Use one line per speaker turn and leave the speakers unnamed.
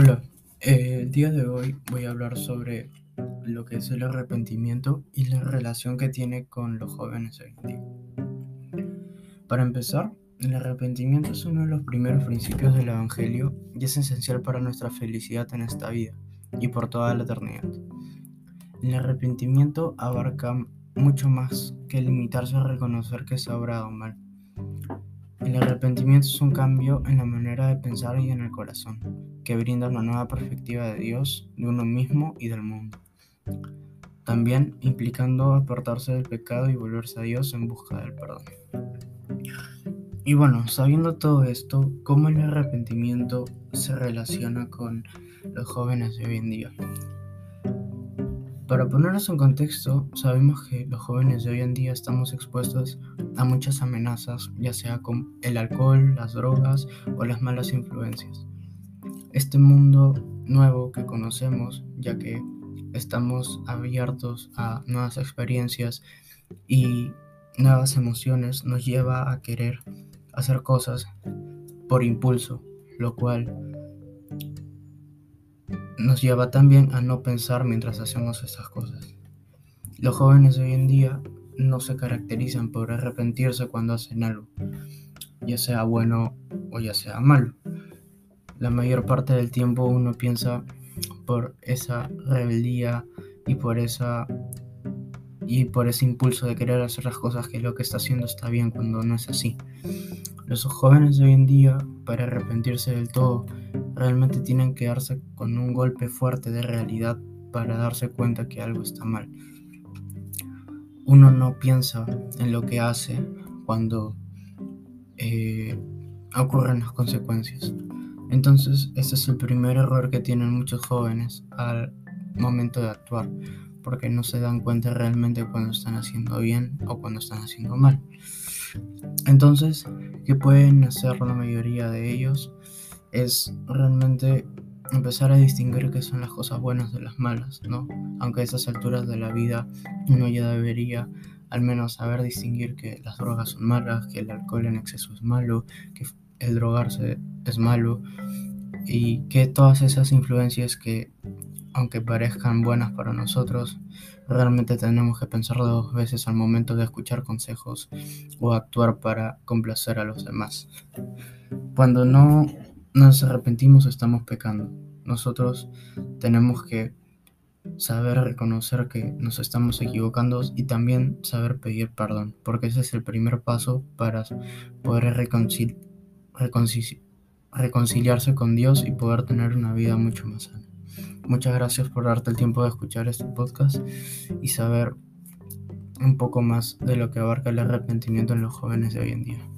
Hola, eh, el día de hoy voy a hablar sobre lo que es el arrepentimiento y la relación que tiene con los jóvenes hoy en día. Para empezar, el arrepentimiento es uno de los primeros principios del Evangelio y es esencial para nuestra felicidad en esta vida y por toda la eternidad. El arrepentimiento abarca mucho más que limitarse a reconocer que se ha obrado mal. El arrepentimiento es un cambio en la manera de pensar y en el corazón, que brinda una nueva perspectiva de Dios, de uno mismo y del mundo. También implicando apartarse del pecado y volverse a Dios en busca del perdón. Y bueno, sabiendo todo esto, ¿cómo el arrepentimiento se relaciona con los jóvenes de hoy en día? Para ponernos en contexto, sabemos que los jóvenes de hoy en día estamos expuestos a muchas amenazas, ya sea con el alcohol, las drogas o las malas influencias. Este mundo nuevo que conocemos, ya que estamos abiertos a nuevas experiencias y nuevas emociones, nos lleva a querer hacer cosas por impulso, lo cual nos lleva también a no pensar mientras hacemos estas cosas. Los jóvenes de hoy en día no se caracterizan por arrepentirse cuando hacen algo, ya sea bueno o ya sea malo. La mayor parte del tiempo uno piensa por esa rebeldía y por esa y por ese impulso de querer hacer las cosas que lo que está haciendo está bien cuando no es así. Los jóvenes de hoy en día, para arrepentirse del todo, realmente tienen que darse con un golpe fuerte de realidad para darse cuenta que algo está mal. Uno no piensa en lo que hace cuando eh, ocurren las consecuencias. Entonces, ese es el primer error que tienen muchos jóvenes al momento de actuar, porque no se dan cuenta realmente cuando están haciendo bien o cuando están haciendo mal. Entonces, ¿qué pueden hacer la mayoría de ellos? es realmente empezar a distinguir qué son las cosas buenas de las malas, ¿no? Aunque a estas alturas de la vida uno ya debería al menos saber distinguir que las drogas son malas, que el alcohol en exceso es malo, que el drogarse es malo y que todas esas influencias que aunque parezcan buenas para nosotros, realmente tenemos que pensar dos veces al momento de escuchar consejos o actuar para complacer a los demás. Cuando no nos arrepentimos estamos pecando. Nosotros tenemos que saber reconocer que nos estamos equivocando y también saber pedir perdón, porque ese es el primer paso para poder reconciliarse con Dios y poder tener una vida mucho más sana. Muchas gracias por darte el tiempo de escuchar este podcast y saber un poco más de lo que abarca el arrepentimiento en los jóvenes de hoy en día.